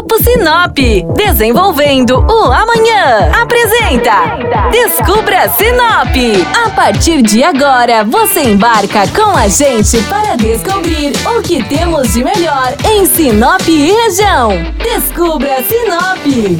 Grupo Sinop, desenvolvendo o amanhã. Apresenta Descubra Sinop. A partir de agora, você embarca com a gente para descobrir o que temos de melhor em Sinop e região. Descubra Sinop.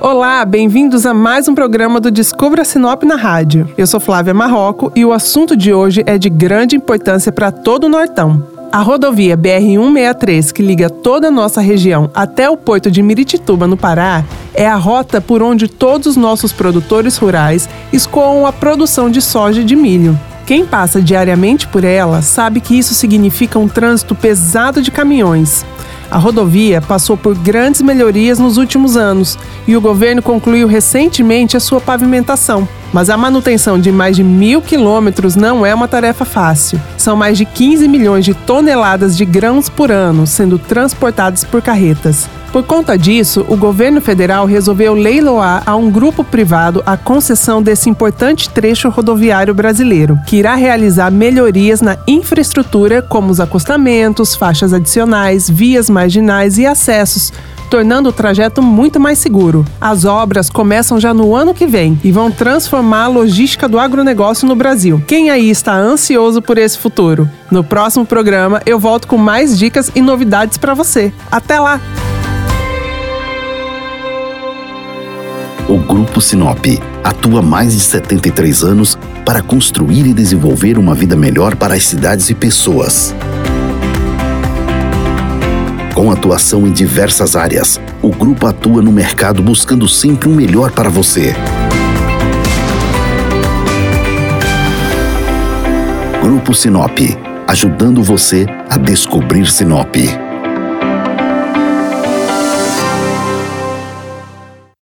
Olá, bem-vindos a mais um programa do Descubra Sinop na rádio. Eu sou Flávia Marroco e o assunto de hoje é de grande importância para todo o Nortão. A rodovia BR-163, que liga toda a nossa região até o porto de Miritituba, no Pará, é a rota por onde todos os nossos produtores rurais escoam a produção de soja e de milho. Quem passa diariamente por ela sabe que isso significa um trânsito pesado de caminhões. A rodovia passou por grandes melhorias nos últimos anos e o governo concluiu recentemente a sua pavimentação. Mas a manutenção de mais de mil quilômetros não é uma tarefa fácil. São mais de 15 milhões de toneladas de grãos por ano sendo transportados por carretas. Por conta disso, o governo federal resolveu leiloar a um grupo privado a concessão desse importante trecho rodoviário brasileiro, que irá realizar melhorias na infraestrutura, como os acostamentos, faixas adicionais, vias marginais e acessos, tornando o trajeto muito mais seguro. As obras começam já no ano que vem e vão transformar a logística do agronegócio no Brasil. Quem aí está ansioso por esse futuro? No próximo programa eu volto com mais dicas e novidades para você. Até lá! O Grupo Sinop atua mais de 73 anos para construir e desenvolver uma vida melhor para as cidades e pessoas. Com atuação em diversas áreas, o grupo atua no mercado buscando sempre o um melhor para você. Grupo Sinop, ajudando você a descobrir Sinop.